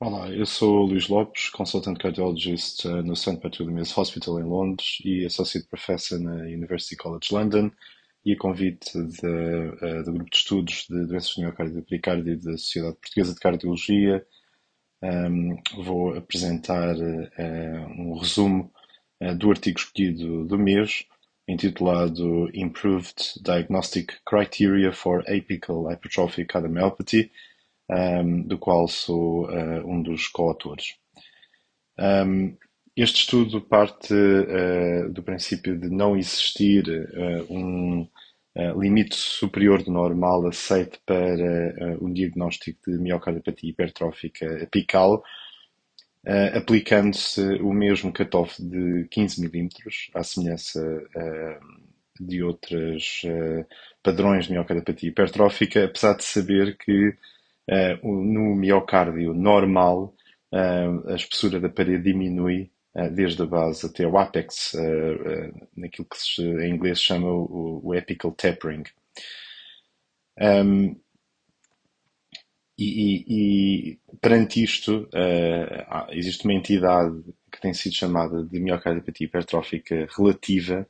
Olá, eu sou Luís Lopes, Consultant Cardiologist eh, no St. Bartholomew's Hospital em Londres e Associate Professor na University College London e a convite de, eh, do Grupo de Estudos de Doenças de Miocárdio e Pericárdio da Sociedade Portuguesa de Cardiologia, um, vou apresentar uh, um resumo uh, do artigo escolhido do mês, intitulado Improved Diagnostic Criteria for Apical Hypertrophic Cardiomyopathy, um, do qual sou uh, um dos coautores. Um, este estudo parte uh, do princípio de não existir uh, um limite superior do normal aceito para um diagnóstico de miocardiopatia hipertrófica apical, aplicando-se o mesmo cutoff de 15 mm, à semelhança de outros padrões de miocardiopatia hipertrófica, apesar de saber que Uh, no miocárdio normal, uh, a espessura da parede diminui uh, desde a base até o apex, naquilo que se, em inglês chama o, o apical tapering. Um, e, e, e, perante isto, existe uma entidade que tem sido chamada de miocardiopatia hipertrófica relativa,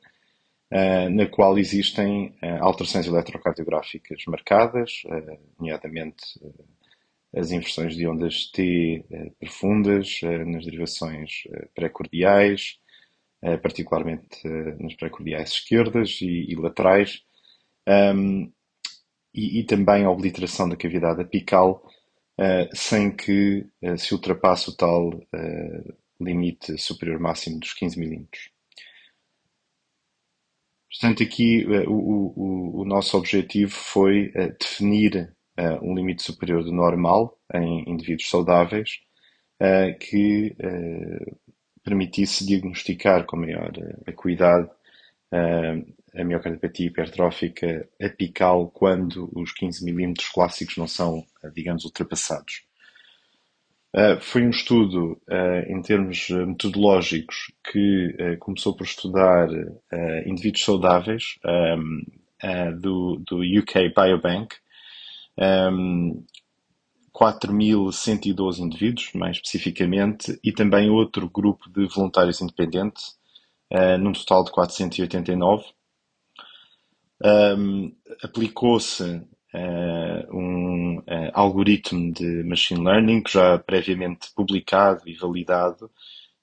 na qual existem uh, alterações eletrocardiográficas marcadas, uh, nomeadamente as inversões de ondas T profundas nas derivações pré-cordiais, particularmente nas pré-cordiais esquerdas e, e laterais, um, e, e, também a obliteração da cavidade apical, sem que se ultrapasse o tal limite superior máximo dos 15 milímetros. Portanto, aqui uh, o, o, o, nosso objetivo foi uh, definir uh, um limite superior do normal em indivíduos saudáveis que permitisse diagnosticar com maior acuidade a miocardiopatia hipertrófica apical quando os 15 milímetros clássicos não são, digamos, ultrapassados. Uh, foi um estudo, uh, em termos metodológicos, que uh, começou por estudar indivíduos saudáveis um, do, do UK Biobank, um, 4.112 indivíduos, mais especificamente, e também outro grupo de voluntários independentes, num total de 489. Um, Aplicou-se uh, um uh, algoritmo de machine learning já previamente publicado e validado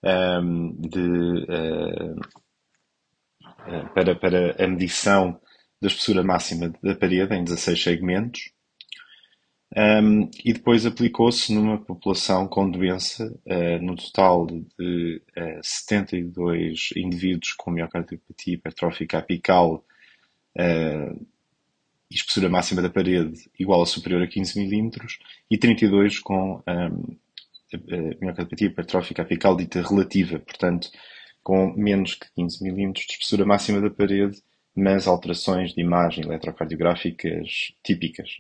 um, ehm, de, uh, para, para a medição da espessura máxima da parede em 16 segmentos. Um, ehm, e depois aplicou-se numa população com doença, uh, no total de uh, 72 indivíduos com miocardiopatia hipertrófica apical uh, e espessura máxima da parede igual ou superior a 15 mm e 32 com um, miocardiopatia hipertrófica apical dita relativa, portanto, com menos que 15 mm de espessura máxima da parede, mas alterações de imagem eletrocardiográficas típicas.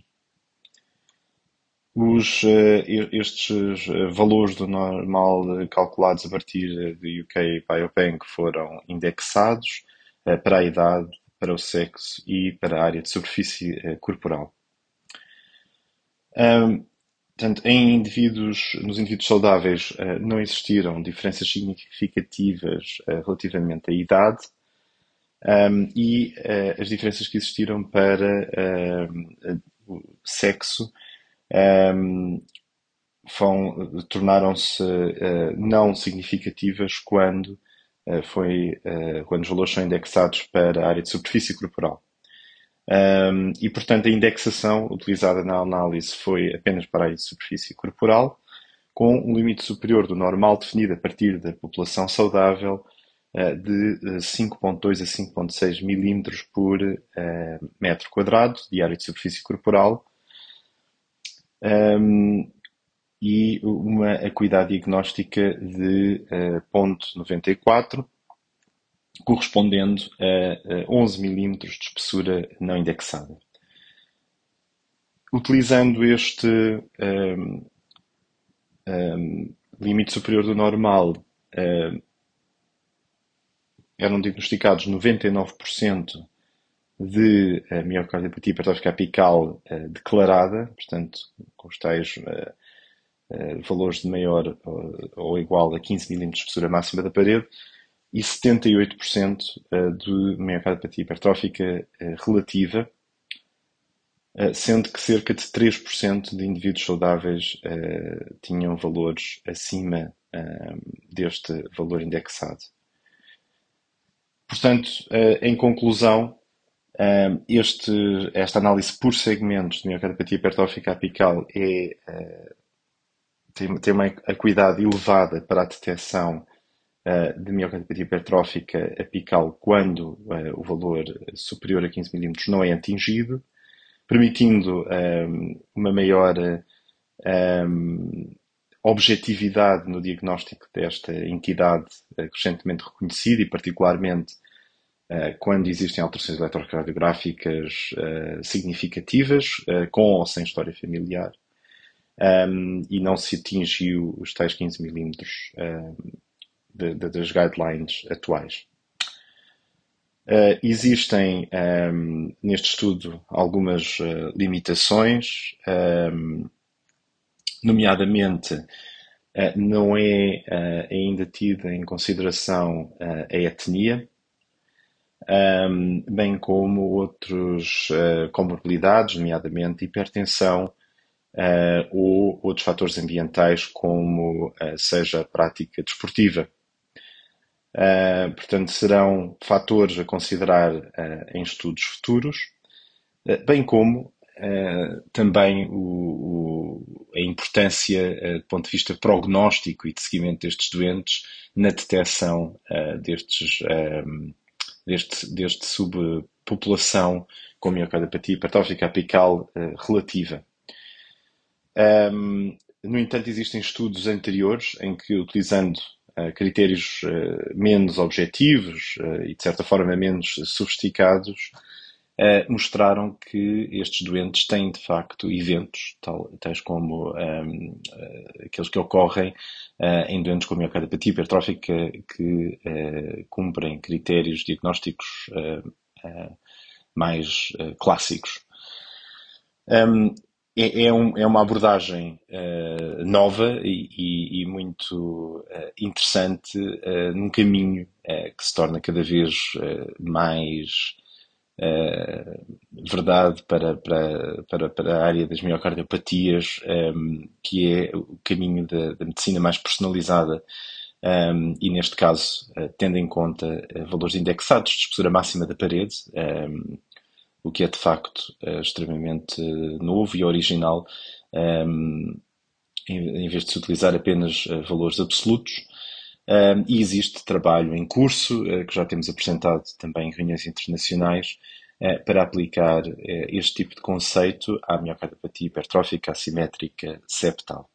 Os, uh, estes uh, valores do normal uh, calculados a partir do UK Biobank foram indexados para a idade, para o sexo e para a área de superfície uh, corporal. Um, portanto, em indivíduos, nos indivíduos saudáveis uh, não existiram diferenças significativas uh, relativamente à idade um, e as diferenças que existiram para o sexo um, tornaram-se não significativas quando eh, foi eh, quando os valores são indexados para a área de superfície corporal. Um, e, portanto, a indexação utilizada na análise foi apenas para a área de superfície corporal, com um limite superior do normal definido a partir da população saudável uh, de 5,2 a 5,6 milímetros por uh, metro quadrado de área de superfície corporal. Um, e uma acuidade diagnóstica de uh, ponto 94, correspondendo a, 11 milímetros de espessura não indexada. Utilizando este um, ehm, um, ehm, limite superior do normal, uh, eram diagnosticados 99% de uh, miocardiopatia hipertrófica apical uh, declarada, portanto, com os tais uh, valores de maior ou igual a 15 mm de espessura máxima da parede e 78% de miocardiopatia hipertrófica relativa, sendo que cerca de 3% de indivíduos saudáveis tinham valores acima deste valor indexado. Portanto, em conclusão, este, esta análise por segmentos de miocardiopatia hipertrófica apical é, tem, tem uma acuidade elevada para a detecção de miocardiopatia hipertrófica apical quando o valor superior a 15 mm não é atingido, permitindo uma maior objetividade no diagnóstico desta entidade crescentemente reconhecida e particularmente quando existem alterações eletrocardiográficas significativas, com ou sem história familiar, e não se atingiu os tais 15 milímetros das guidelines atuais. Uh, existem um, neste estudo algumas uh, limitações, um, nomeadamente uh, não é ainda tida em consideração a etnia, um, bem como outros comorbilidades, nomeadamente hipertensão ou outros fatores ambientais, como seja a prática desportiva. Uh, portanto, serão fatores a considerar uh, em estudos futuros, uh, bem como também o, o, a importância do ponto de vista prognóstico e de seguimento destes doentes na detecção destes, deste, deste subpopulação com miocardiopatia hipertrófica apical relativa. Um, no entanto, existem estudos anteriores em que, utilizando critérios uh, menos objetivos uh, e, de certa forma, menos sofisticados, uh, mostraram que estes doentes têm, de facto, eventos, tal, tais como um, aqueles que ocorrem em doentes com miocardiopatia hipertrófica que cumprem critérios diagnósticos mais clássicos. Um, é, é, um, é uma abordagem uh, nova e, e, e muito uh, interessante uh, num caminho que se torna cada vez mais verdade para, para, para, para, a área das miocardiopatias, um, que é o caminho da, da medicina mais personalizada. Um, e neste caso, tendo em conta valores indexados de espessura máxima da parede, um, o que é de facto é extremamente novo e original, um, em, em, vez de se utilizar apenas uh, valores absolutos. Um, e existe trabalho em curso, uh, que já temos apresentado também em reuniões internacionais, uh, para aplicar este tipo de conceito à miocardiopatia hipertrófica assimétrica septal.